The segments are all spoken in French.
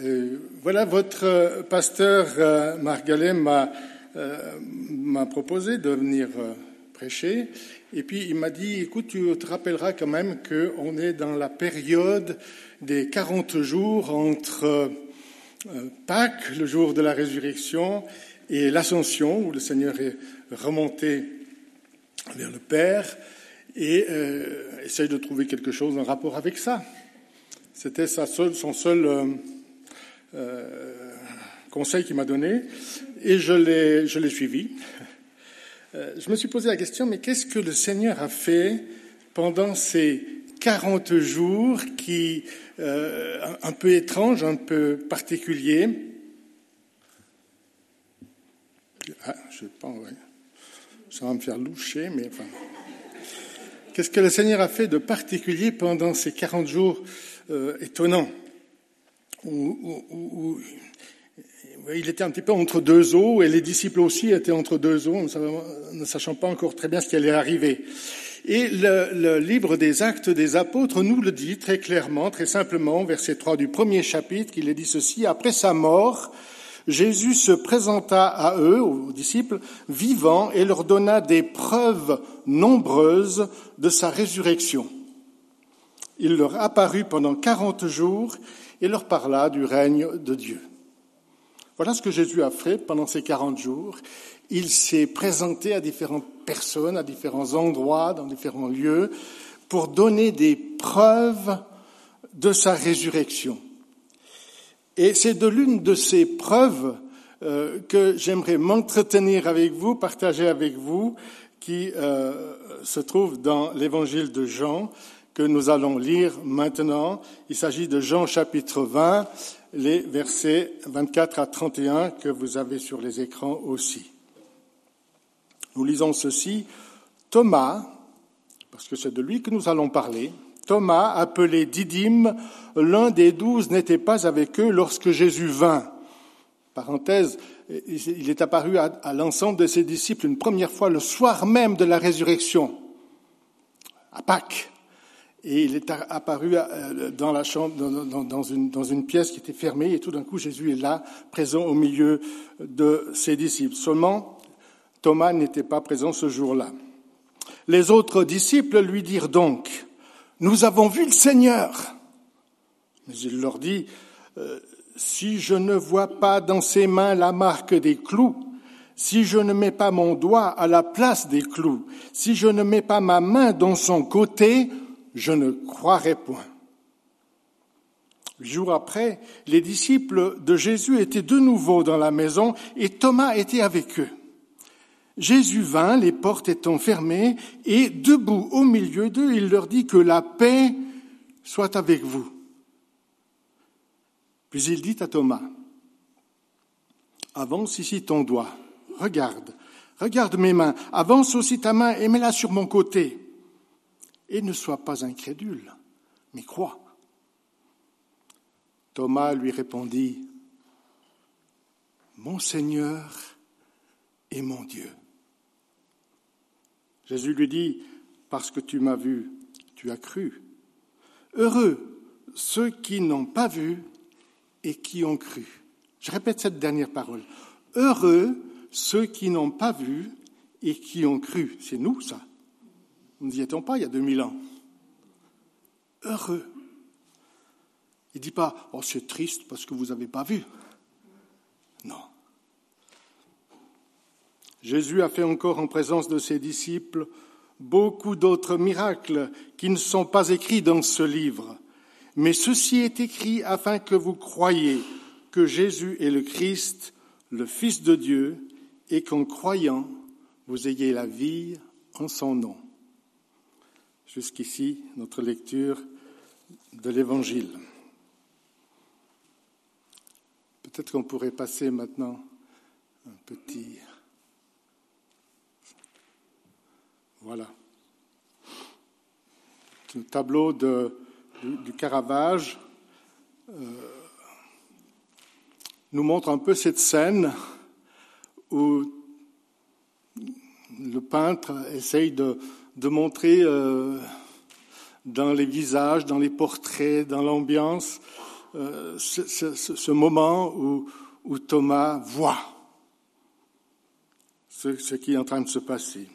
Euh, voilà, votre euh, pasteur euh, Margalet m'a proposé de venir prêcher. Et puis il m'a dit, écoute, tu te rappelleras quand même qu'on est dans la période des 40 jours entre Pâques, le jour de la résurrection, et l'ascension, où le Seigneur est remonté vers le Père, et essaye de trouver quelque chose en rapport avec ça. C'était son seul euh, conseil qu'il m'a donné, et je l'ai, suivi. Euh, je me suis posé la question, mais qu'est-ce que le Seigneur a fait pendant ces 40 jours qui, euh, un peu étranges, un peu particuliers? Ah, je sais pas. Ça va me faire loucher, mais enfin. Qu'est-ce que le Seigneur a fait de particulier pendant ces 40 jours étonnants? Il était un petit peu entre deux eaux et les disciples aussi étaient entre deux eaux, ne sachant pas encore très bien ce qui allait arriver. Et le, livre des actes des apôtres nous le dit très clairement, très simplement, verset 3 du premier chapitre, il est dit ceci, après sa mort, Jésus se présenta à eux, aux disciples, vivants et leur donna des preuves nombreuses de sa résurrection. Il leur apparut pendant quarante jours et leur parla du règne de Dieu. Voilà ce que Jésus a fait pendant ces quarante jours. Il s'est présenté à différentes personnes, à différents endroits, dans différents lieux, pour donner des preuves de sa résurrection. Et c'est de l'une de ces preuves euh, que j'aimerais m'entretenir avec vous, partager avec vous, qui euh, se trouve dans l'évangile de Jean, que nous allons lire maintenant. Il s'agit de Jean chapitre 20, les versets 24 à 31 que vous avez sur les écrans aussi. Nous lisons ceci. Thomas, parce que c'est de lui que nous allons parler, Thomas, appelé Didyme, l'un des douze, n'était pas avec eux lorsque Jésus vint. Parenthèse, il est apparu à, l'ensemble de ses disciples une première fois le soir même de la résurrection, à Pâques. Et il est apparu euh, dans la chambre, dans, une, pièce qui était fermée, et tout d'un coup, Jésus est là, présent au milieu de ses disciples. Seulement, Thomas n'était pas présent ce jour-là. Les autres disciples lui dirent donc, Nous avons vu le Seigneur. Mais il leur dit, euh, Si je ne vois pas dans ses mains la marque des clous, si je ne mets pas mon doigt à la place des clous, si je ne mets pas ma main dans son côté, je ne croirai point. Jours après, les disciples de Jésus étaient de nouveau dans la maison et Thomas était avec eux. Jésus vint, les portes étant fermées, et debout au milieu d'eux, il leur dit que la paix soit avec vous. Puis il dit à Thomas, avance ici ton doigt, regarde, regarde mes mains, avance aussi ta main et mets-la sur mon côté et ne sois pas incrédule, mais crois. Thomas lui répondit, Mon Seigneur et mon Dieu. Jésus lui dit, Parce que tu m'as vu, tu as cru. Heureux ceux qui n'ont pas vu et qui ont cru. Je répète cette dernière parole. Heureux ceux qui n'ont pas vu et qui ont cru. C'est nous, ça. Nous n'y étions pas il y a 2000 ans. Heureux. Il ne dit pas, oh c'est triste parce que vous n'avez pas vu. Non. Jésus a fait encore en présence de ses disciples beaucoup d'autres miracles qui ne sont pas écrits dans ce livre. Mais ceci est écrit afin que vous croyiez que Jésus est le Christ, le Fils de Dieu, et qu'en croyant, vous ayez la vie en son nom. Jusqu'ici, notre lecture de l'Évangile. Peut-être qu'on pourrait passer maintenant un petit... Voilà. Un tableau de, du, Caravage euh, nous montre un peu cette scène où le peintre essaye de, de montrer euh, dans les visages, dans les portraits, dans l'ambiance, euh, ce, moment où, Thomas voit ce, ce qui est en train de se passer.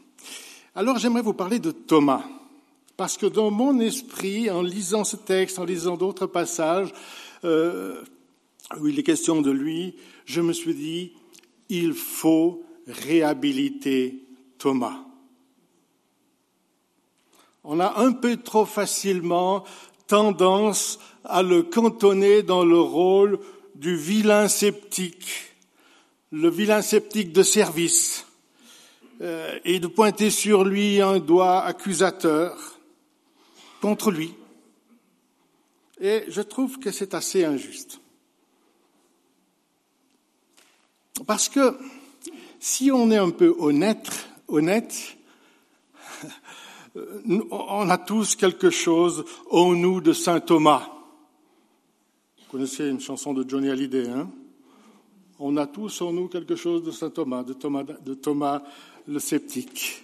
Alors j'aimerais vous parler de Thomas, parce que dans mon esprit, en lisant ce texte, en lisant d'autres passages euh, où il est question de lui, je me suis dit, il faut réhabiliter Thomas. On a un peu trop facilement tendance à le cantonner dans le rôle du vilain sceptique, le vilain sceptique de service, euh, et de pointer sur lui un doigt accusateur contre lui. Et je trouve que c'est assez injuste. Parce que si on est un peu honnête, honnête, on a tous quelque chose en nous de saint Thomas. Vous connaissez une chanson de Johnny Hallyday, hein? On a tous en nous quelque chose de saint Thomas, de Thomas, le sceptique.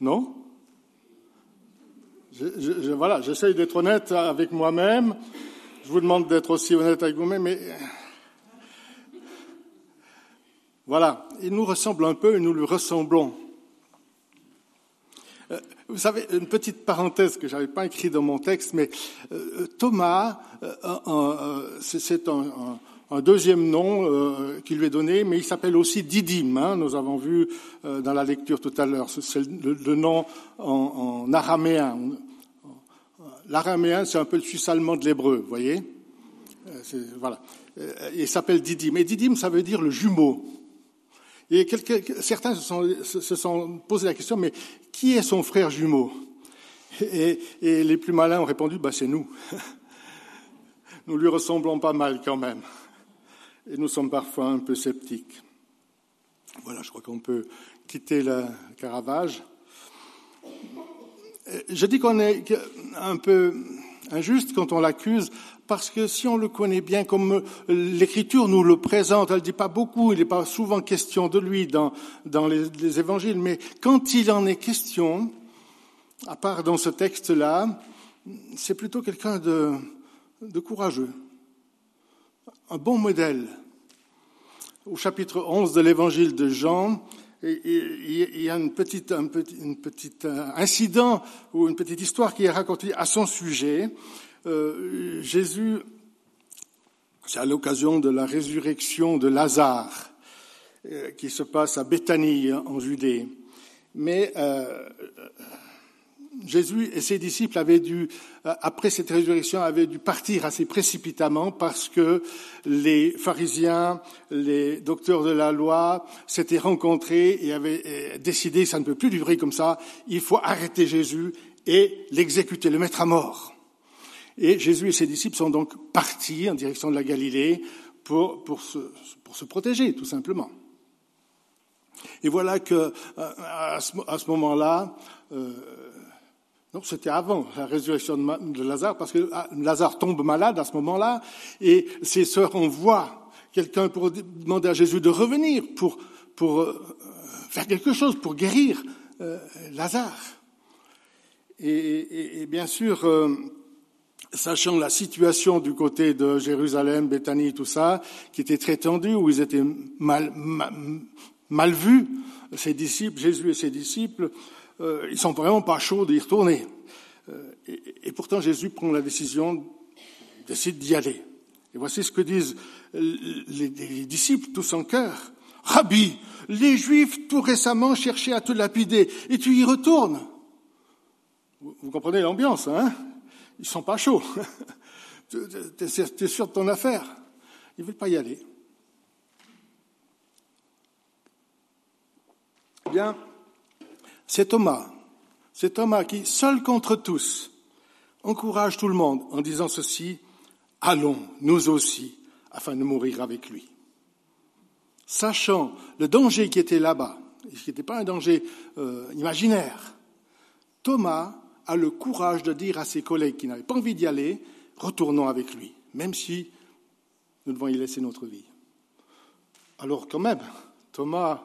Non? Voilà, j'essaye d'être honnête avec moi-même. Je vous demande d'être aussi honnête avec vous-même, mais voilà, il nous ressemble un peu et nous lui ressemblons. Euh, vous savez, une petite parenthèse que je n'avais pas écrite dans mon texte, mais euh, Thomas, euh, c'est un, deuxième nom qui lui est donné, mais il s'appelle aussi Didyme. Hein, nous avons vu dans la lecture tout à l'heure. C'est le, nom en, araméen. L'araméen, c'est un peu le suisse allemand de l'hébreu, vous voyez? Voilà. Il s'appelle Didyme. Et Didyme, ça veut dire le jumeau. Et certains se sont, se sont, posé la question, mais qui est son frère jumeau? Et, et, les plus malins ont répondu, bah, c'est nous. nous lui ressemblons pas mal quand même. Et nous sommes parfois un peu sceptiques. Voilà, je crois qu'on peut quitter le Caravage. Je dis qu'on est un peu injuste quand on l'accuse parce que si on le connaît bien comme l'Écriture nous le présente, elle ne dit pas beaucoup, il n'est pas souvent question de lui dans, les, les, évangiles, mais quand il en est question, à part dans ce texte-là, c'est plutôt quelqu'un de, de courageux, un bon modèle. Au chapitre 11 de l'évangile de Jean, il y a une petite, un petit, une petite euh, incident ou une petite histoire qui est racontée à son sujet. Euh, Jésus, c'est à l'occasion de la résurrection de Lazare, euh, qui se passe à Béthanie, en Judée. Mais euh, Jésus et ses disciples avaient dû, après cette résurrection, avaient dû partir assez précipitamment parce que les pharisiens, les docteurs de la loi s'étaient rencontrés et avaient décidé, ça ne peut plus durer comme ça, il faut arrêter Jésus et l'exécuter, le mettre à mort. Et Jésus et ses disciples sont donc partis en direction de la Galilée pour, pour, se, pour se protéger, tout simplement. Et voilà que euh, à ce, à ce moment-là, euh, non, c'était avant la résurrection de Lazare, parce que ah, Lazare tombe malade à ce moment-là, et ses sœurs envoient quelqu'un pour demander à Jésus de revenir pour, pour euh, faire quelque chose, pour guérir euh, Lazare. Et, bien sûr, euh, sachant la situation du côté de Jérusalem, Béthanie, tout ça, qui était très tendue, où ils étaient mal, mal, vus, ses disciples, Jésus et ses disciples, euh, ils sont vraiment pas chauds d'y retourner. Euh, et, pourtant, Jésus prend la décision, décide d'y aller. Et voici ce que disent les, les disciples, tous en cœur. Rabbi, les Juifs tout récemment cherchaient à te lapider, et tu y retournes. Vous, comprenez l'ambiance, hein? Ils sont pas chauds. tu es sûr de ton affaire? Ils veulent pas y aller. Bien, c'est Thomas. C'est Thomas qui, seul contre tous, encourage tout le monde en disant ceci, allons, nous aussi, afin de mourir avec lui. Sachant le danger qui était là-bas, et qui n'était pas un danger euh, imaginaire, Thomas a le courage de dire à ses collègues qui n'avaient pas envie d'y aller, retournons avec lui, même si nous devons y laisser notre vie. Alors quand même, Thomas,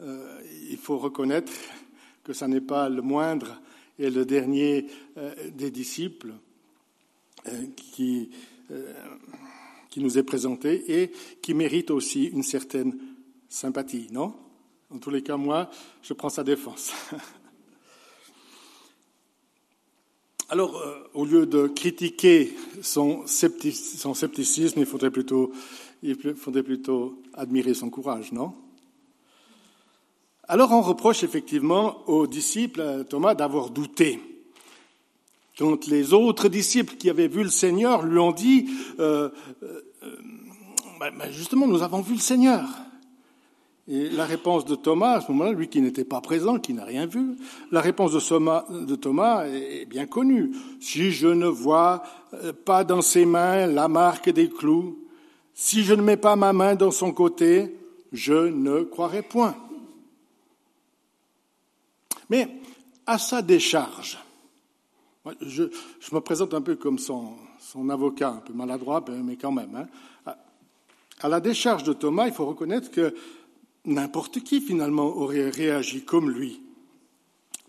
euh, il faut reconnaître que ça n'est pas le moindre et le dernier euh, des disciples euh, qui euh, qui nous est présenté et qui mérite aussi une certaine sympathie, non? En tous les cas, moi, je prends sa défense. Alors, au lieu de critiquer son, scepticisme, il faudrait, plutôt, il faudrait plutôt admirer son courage, non? Alors, on reproche effectivement aux disciples, Thomas, d'avoir douté. Quand les autres disciples qui avaient vu le Seigneur lui ont dit, euh, euh, ben, ben, justement, nous avons vu le Seigneur. Et la réponse de Thomas, à ce moment-là, lui qui n'était pas présent, qui n'a rien vu, la réponse de Thomas, est bien connue. Si je ne vois euh, pas dans ses mains la marque des clous, si je ne mets pas ma main dans son côté, je ne croirai point. Mais à sa décharge, je, me présente un peu comme son, avocat, un peu maladroit, mais quand même. Hein. À la décharge de Thomas, il faut reconnaître que n'importe qui finalement aurait réagi comme lui,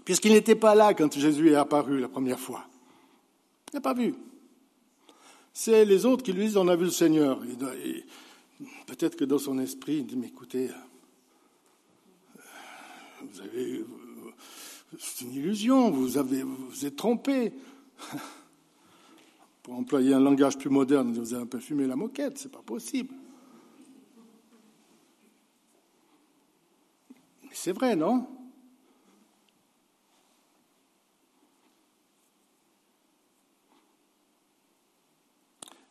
puisqu'il n'était pas là quand Jésus est apparu la première fois. Il n'a pas vu. C'est les autres qui lui disent on a vu le Seigneur. Peut-être que dans son esprit, il dit mais écoutez, vous avez, c'est une illusion, vous avez, vous êtes trompé. Pour employer un langage plus moderne, vous avez un peu fumé la moquette, c'est pas possible. C'est vrai, non?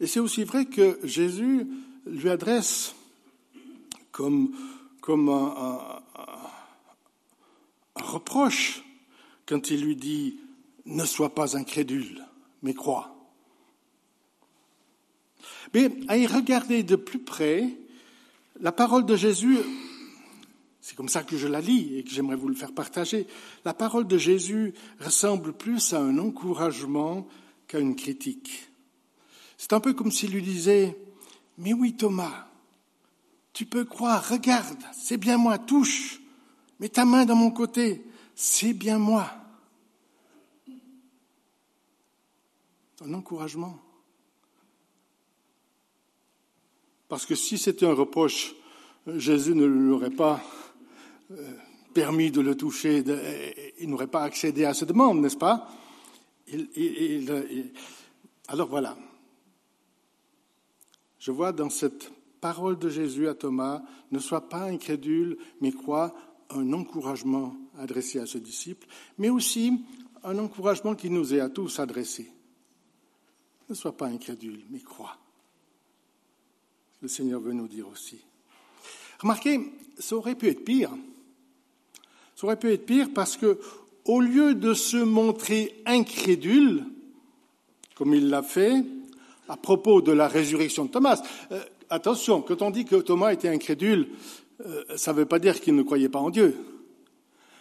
Et c'est aussi vrai que Jésus lui adresse comme un, reproche quand il lui dit Ne sois pas incrédule, mais crois. Mais à y regarder de plus près, la parole de Jésus c'est comme ça que je la lis et que j'aimerais vous le faire partager. La parole de Jésus ressemble plus à un encouragement qu'à une critique. C'est un peu comme s'il lui disait, mais oui Thomas, tu peux croire, regarde, c'est bien moi, touche, mets ta main dans mon côté, c'est bien moi. Un encouragement. Parce que si c'était un reproche, Jésus ne l'aurait pas euh, permis de le toucher, il n'aurait pas accédé à cette demande, n'est-ce pas? Alors voilà. Je vois dans cette parole de Jésus à Thomas, ne sois pas incrédule, mais crois un encouragement adressé à ce disciple, mais aussi un encouragement qui nous est à tous adressé. Ne sois pas incrédule, mais crois. Le Seigneur veut nous dire aussi. Remarquez, ça aurait pu être pire. Ça aurait pu être pire parce que, au lieu de se montrer incrédule, comme il l'a fait, à propos de la résurrection de Thomas, euh, attention, quand on dit que Thomas était incrédule, ça ne veut pas dire qu'il ne croyait pas en Dieu.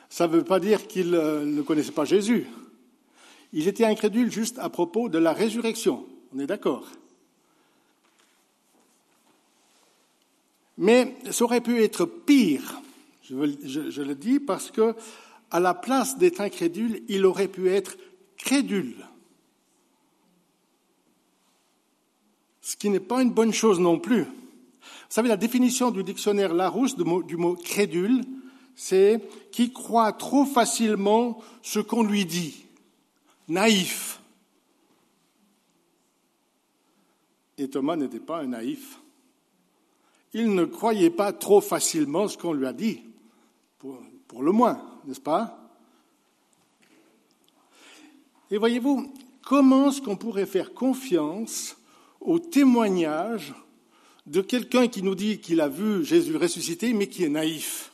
Ça ne veut pas dire qu'il euh, ne connaissait pas Jésus. Il était incrédule juste à propos de la résurrection. On est d'accord Mais ça aurait pu être pire je, le dis parce que, à la place d'être incrédule, il aurait pu être crédule. Ce qui n'est pas une bonne chose non plus. Vous savez, la définition du dictionnaire Larousse du mot crédule, c'est qui croit trop facilement ce qu'on lui dit. Naïf. Et Thomas n'était pas un naïf. Il ne croyait pas trop facilement ce qu'on lui a dit pour, le moins, n'est-ce pas? Et voyez-vous, comment est-ce qu'on pourrait faire confiance au témoignage de quelqu'un qui nous dit qu'il a vu Jésus ressuscité, mais qui est naïf,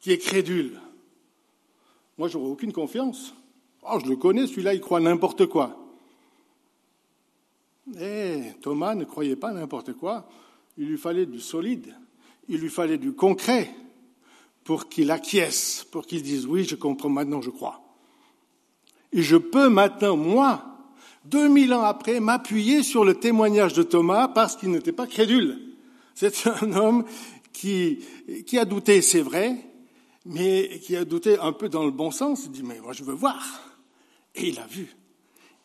qui est crédule Moi, j'aurais aucune confiance. Oh, je le connais, celui-là, il croit n'importe quoi. Eh, Thomas ne croyait pas n'importe quoi. Il lui fallait du solide, il lui fallait du concret pour qu'il acquiesce, pour qu'il dise oui, je comprends maintenant, je crois. Et je peux maintenant, moi, deux mille ans après, m'appuyer sur le témoignage de Thomas parce qu'il n'était pas crédule. C'est un homme qui, a douté, c'est vrai, mais qui a douté un peu dans le bon sens. Il dit, mais moi je veux voir. Et il a vu.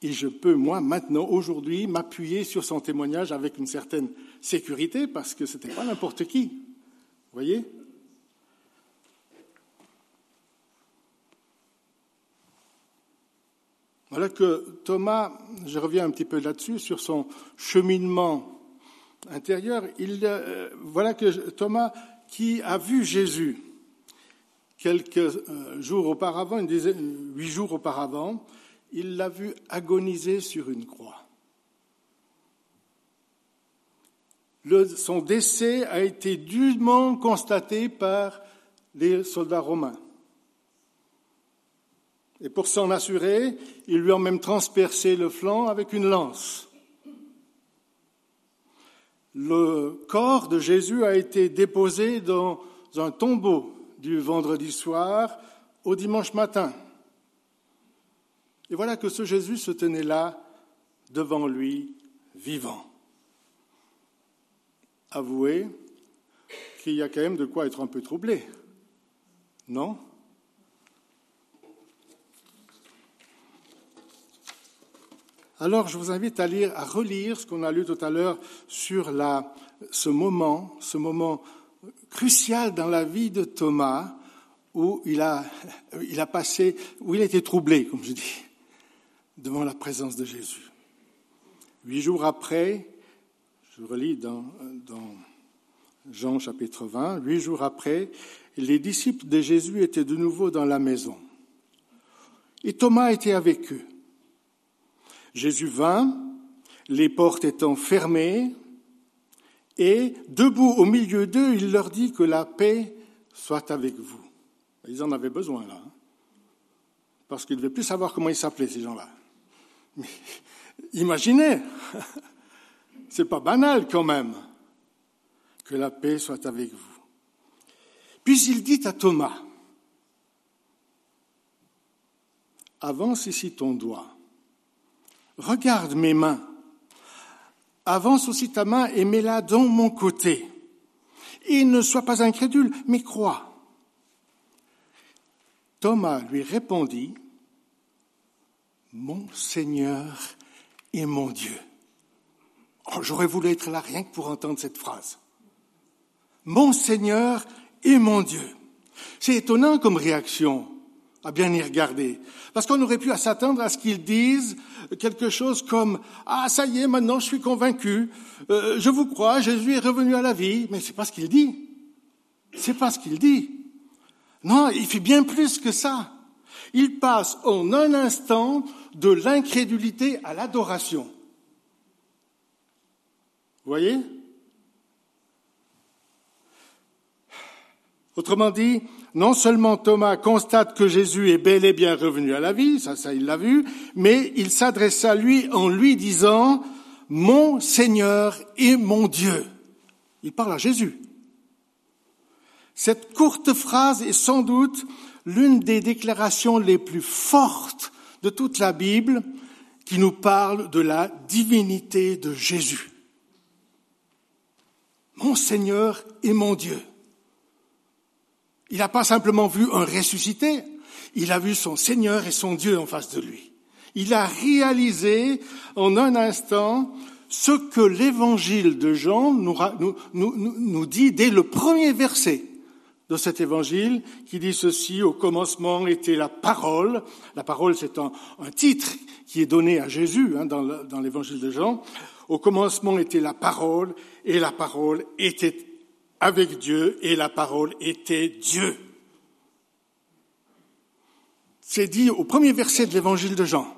Et je peux, moi, maintenant, aujourd'hui, m'appuyer sur son témoignage avec une certaine sécurité parce que ce n'était pas n'importe qui. Vous voyez? Voilà que Thomas, je reviens un petit peu là-dessus, sur son cheminement intérieur, il, euh, voilà que Thomas, qui a vu Jésus quelques euh, jours auparavant, dizaine, huit jours auparavant, il l'a vu agoniser sur une croix. Son décès a été dûment constaté par les soldats romains. Et pour s'en assurer, ils lui ont même transpercé le flanc avec une lance. Le corps de Jésus a été déposé dans un tombeau du vendredi soir au dimanche matin. Et voilà que ce Jésus se tenait là, devant lui, vivant. Avouez qu'il y a quand même de quoi être un peu troublé, non? Alors, je vous invite à lire, à relire ce qu'on a lu tout à l'heure sur ce moment, ce moment crucial dans la vie de Thomas, où il a, il a passé, où il a été troublé, comme je dis, devant la présence de Jésus. Huit jours après, je relis dans, dans Jean chapitre 20, huit jours après, les disciples de Jésus étaient de nouveau dans la maison. Et Thomas était avec eux. Jésus vint, les portes étant fermées, et debout au milieu d'eux, il leur dit que la paix soit avec vous. Ils en avaient besoin là, hein. parce qu'ils ne devaient plus savoir comment ils s'appelaient ces gens-là. Mais imaginez, c'est pas banal quand même, que la paix soit avec vous. Puis il dit à Thomas, avance ici ton doigt Regarde mes mains. Avance aussi ta main et mets-la dans mon côté. Et ne sois pas incrédule, mais crois. Thomas lui répondit, Mon Seigneur et mon Dieu. Oh, J'aurais voulu être là rien que pour entendre cette phrase. Mon Seigneur et mon Dieu. C'est étonnant comme réaction à bien y regarder. Parce qu'on aurait pu s'attendre à ce qu'ils disent quelque chose comme Ah, ça y est, maintenant je suis convaincu, euh, je vous crois, Jésus est revenu à la vie. Mais c'est pas ce qu'il dit. C'est pas ce qu'il dit. Non, il fait bien plus que ça. Il passe en un instant de l'incrédulité à l'adoration. Vous voyez? Autrement dit, non seulement Thomas constate que Jésus est bel et bien revenu à la vie, ça, ça il l'a vu, mais il s'adresse à lui en lui disant, mon Seigneur et mon Dieu. Il parle à Jésus. Cette courte phrase est sans doute l'une des déclarations les plus fortes de toute la Bible qui nous parle de la divinité de Jésus. Mon Seigneur et mon Dieu. Il n'a pas simplement vu un ressuscité, il a vu son Seigneur et son Dieu en face de lui. Il a réalisé en un instant ce que l'évangile de Jean nous, dit dès le premier verset de cet évangile qui dit ceci, au commencement était la parole. La parole, c'est un, un, titre qui est donné à Jésus hein, dans l'évangile de Jean. Au commencement était la parole et la parole était avec Dieu et la parole était Dieu. C'est dit au premier verset de l'évangile de Jean.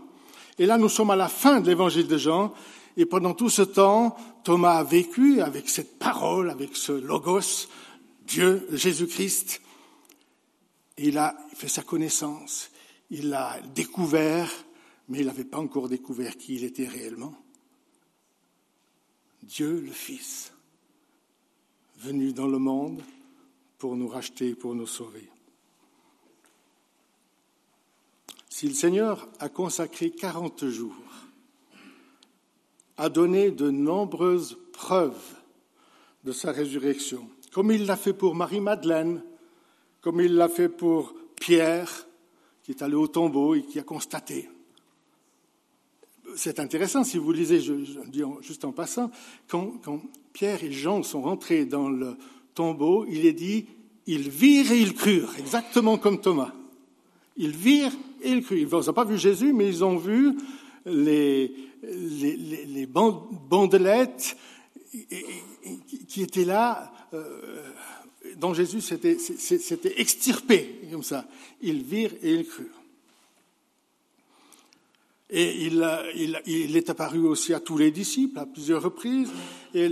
Et là, nous sommes à la fin de l'évangile de Jean. Et pendant tout ce temps, Thomas a vécu avec cette parole, avec ce logos, Dieu, Jésus-Christ. Il a fait sa connaissance. Il l'a découvert, mais il n'avait pas encore découvert qui il était réellement. Dieu le Fils venu dans le monde pour nous racheter, pour nous sauver. Si le Seigneur a consacré quarante jours, a donné de nombreuses preuves de sa résurrection, comme il l'a fait pour Marie-Madeleine, comme il l'a fait pour Pierre, qui est allé au tombeau et qui a constaté. C'est intéressant, si vous lisez, je, dis juste en passant, quand, Pierre et Jean sont rentrés dans le tombeau, il est dit, ils virent et ils crurent, exactement comme Thomas. Ils virent et ils crurent. Ils n'ont pas vu Jésus, mais ils ont vu les, bandelettes qui étaient là, euh, dont Jésus s'était extirpé, comme ça. Ils virent et ils crurent. Il, est apparu aussi à tous les disciples à plusieurs reprises. Et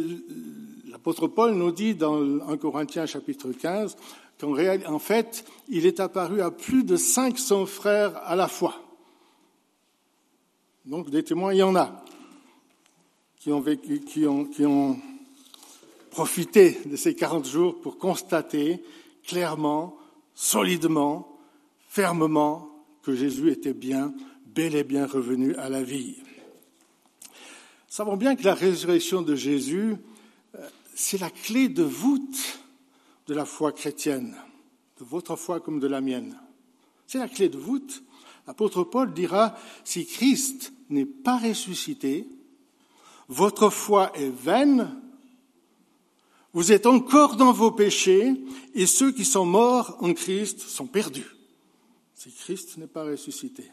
l'apôtre Paul nous dit dans 1 Corinthiens chapitre 15 qu'en en fait, il est apparu à plus de 500 frères à la fois. Donc des témoins, il y en a qui ont, vécu, qui ont, qui ont profité de ces 40 jours pour constater clairement, solidement, fermement que Jésus était bien bel et bien revenu à la vie. Savons bien que la résurrection de Jésus, euh, c'est la clé de voûte de la foi chrétienne, de votre foi comme de la mienne. C'est la clé de voûte. L'apôtre Paul dira, si Christ n'est pas ressuscité, votre foi est vaine, vous êtes encore dans vos péchés, et ceux qui sont morts en Christ sont perdus. Si Christ n'est pas ressuscité.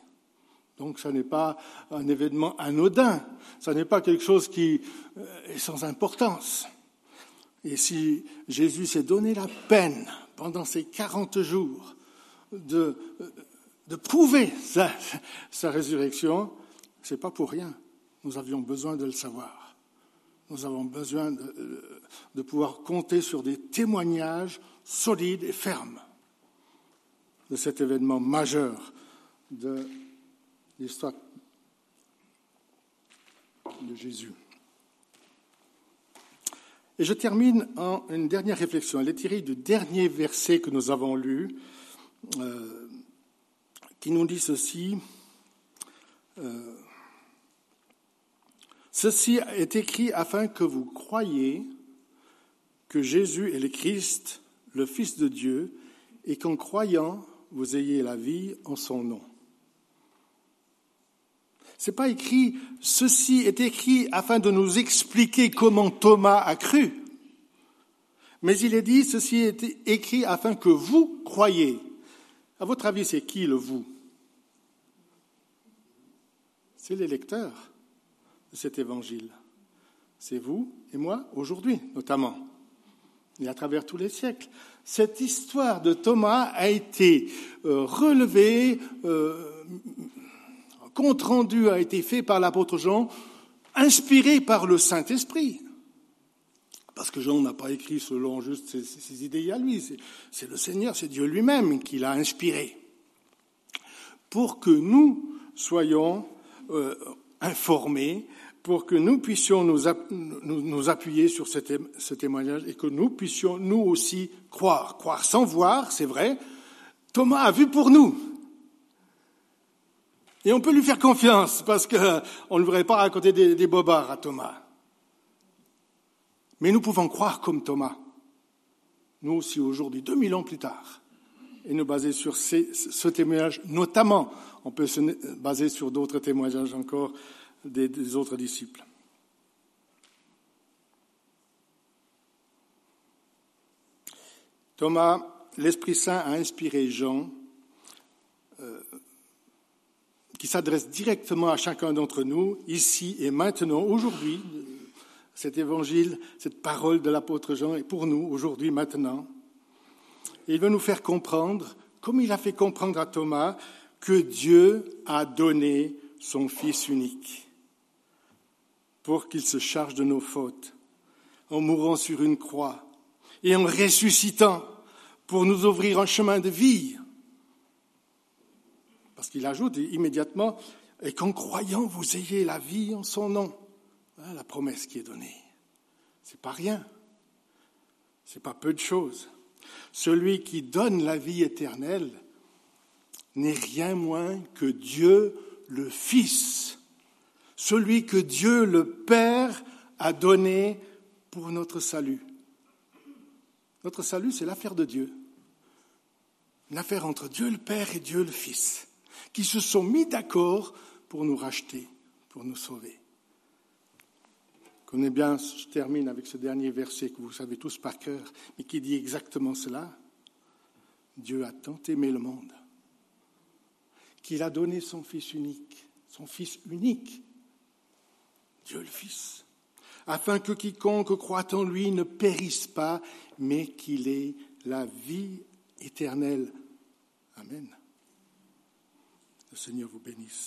Donc ce n'est pas un événement anodin, ce n'est pas quelque chose qui euh, est sans importance. Et si Jésus s'est donné la peine pendant ces 40 jours de, de prouver sa, sa résurrection, ce n'est pas pour rien. Nous avions besoin de le savoir. Nous avons besoin de, de pouvoir compter sur des témoignages solides et fermes de cet événement majeur de l'histoire de Jésus. Et je termine en une dernière réflexion. Elle est tirée du dernier verset que nous avons lu, euh, qui nous dit ceci. Euh, ceci est écrit afin que vous croyiez que Jésus est le Christ, le Fils de Dieu, et qu'en croyant, vous ayez la vie en son nom. C'est pas écrit, ceci est écrit afin de nous expliquer comment Thomas a cru. Mais il est dit, ceci est écrit afin que vous croyez. À votre avis, c'est qui le vous? C'est les lecteurs de cet évangile. C'est vous et moi, aujourd'hui notamment, et à travers tous les siècles. Cette histoire de Thomas a été euh, relevée, euh, compte rendu a été fait par l'apôtre Jean, inspiré par le Saint-Esprit. Parce que Jean n'a pas écrit selon juste ses, idées à lui, c'est le Seigneur, c'est Dieu lui-même qui l'a inspiré. Pour que nous soyons euh, informés, pour que nous puissions nous, appuyer sur ce témoignage et que nous puissions nous aussi croire. Croire sans voir, c'est vrai. Thomas a vu pour nous. Et on peut lui faire confiance parce qu'on ne voudrait pas raconter des, bobards à Thomas. Mais nous pouvons croire comme Thomas, nous aussi aujourd'hui, 2000 ans plus tard, et nous baser sur ce témoignage, notamment, on peut se baser sur d'autres témoignages encore des, des autres disciples. Thomas, l'Esprit Saint a inspiré Jean qui s'adresse directement à chacun d'entre nous, ici et maintenant, aujourd'hui. Cet évangile, cette parole de l'apôtre Jean est pour nous, aujourd'hui, maintenant. Et il veut nous faire comprendre, comme il a fait comprendre à Thomas, que Dieu a donné son Fils unique pour qu'il se charge de nos fautes, en mourant sur une croix et en ressuscitant pour nous ouvrir un chemin de vie parce qu'il ajoute immédiatement, et qu'en croyant, vous ayez la vie en son nom. Voilà la promesse qui est donnée. C'est pas rien. C'est pas peu de choses. Celui qui donne la vie éternelle n'est rien moins que Dieu le Fils. Celui que Dieu le Père a donné pour notre salut. Notre salut, c'est l'affaire de Dieu. Une affaire entre Dieu le Père et Dieu le Fils qui se sont mis d'accord pour nous racheter, pour nous sauver. Connais bien, je termine avec ce dernier verset que vous savez tous par cœur, mais qui dit exactement cela. Dieu a tant aimé le monde qu'il a donné son Fils unique, son Fils unique, Dieu le Fils, afin que quiconque croit en lui ne périsse pas, mais qu'il ait la vie éternelle. Amen. Seigneur vous bénisse.